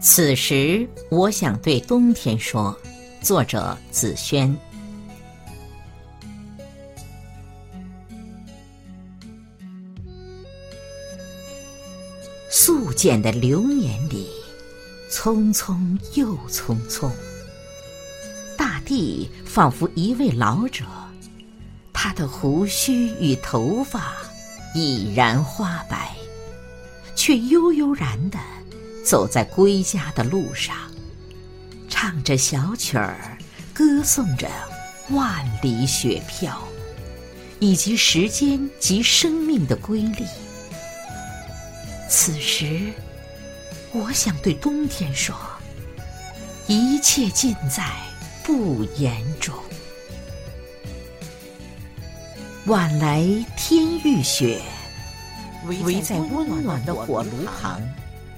此时，我想对冬天说。作者：子轩。素简的流年里，匆匆又匆匆。大地仿佛一位老者，他的胡须与头发已然花白，却悠悠然的。走在归家的路上，唱着小曲儿，歌颂着万里雪飘，以及时间及生命的瑰丽。此时，我想对冬天说：一切尽在不言中。晚来天欲雪，围在温暖的火炉旁。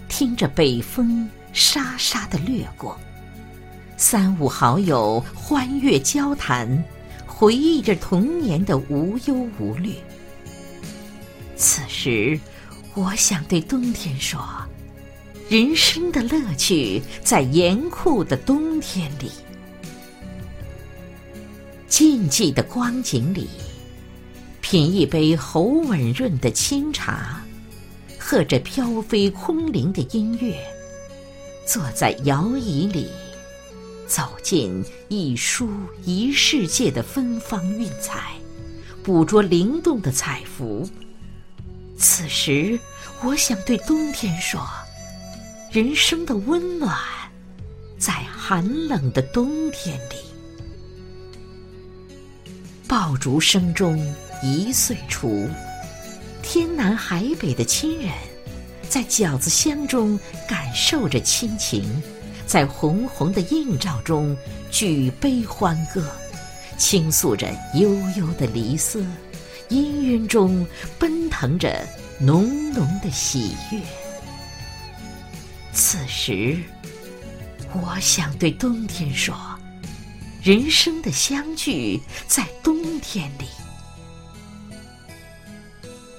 听着北风沙沙的掠过，三五好友欢悦交谈，回忆着童年的无忧无虑。此时，我想对冬天说：人生的乐趣在严酷的冬天里，静寂的光景里，品一杯喉吻润的清茶。和着飘飞空灵的音乐，坐在摇椅里，走进一书一世界的芬芳韵彩，捕捉灵动的彩幅。此时，我想对冬天说：人生的温暖，在寒冷的冬天里。爆竹声中一岁除。天南海北的亲人，在饺子香中感受着亲情，在红红的映照中举杯欢歌，倾诉着悠悠的离思，氤氲中奔腾着浓浓的喜悦。此时，我想对冬天说：人生的相聚在冬天里。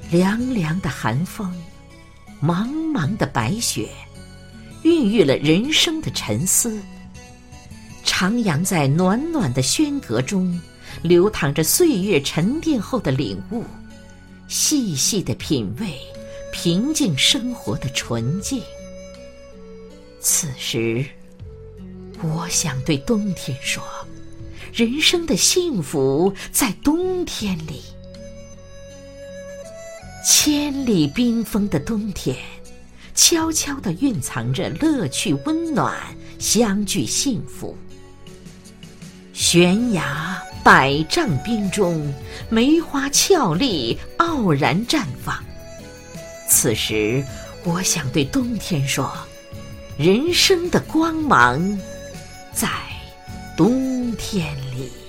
凉凉的寒风，茫茫的白雪，孕育了人生的沉思。徜徉在暖暖的轩阁中，流淌着岁月沉淀后的领悟，细细的品味平静生活的纯净。此时，我想对冬天说：人生的幸福在冬天里。千里冰封的冬天，悄悄地蕴藏着乐趣、温暖、相聚、幸福。悬崖百丈冰中，梅花俏丽，傲然绽放。此时，我想对冬天说：人生的光芒，在冬天里。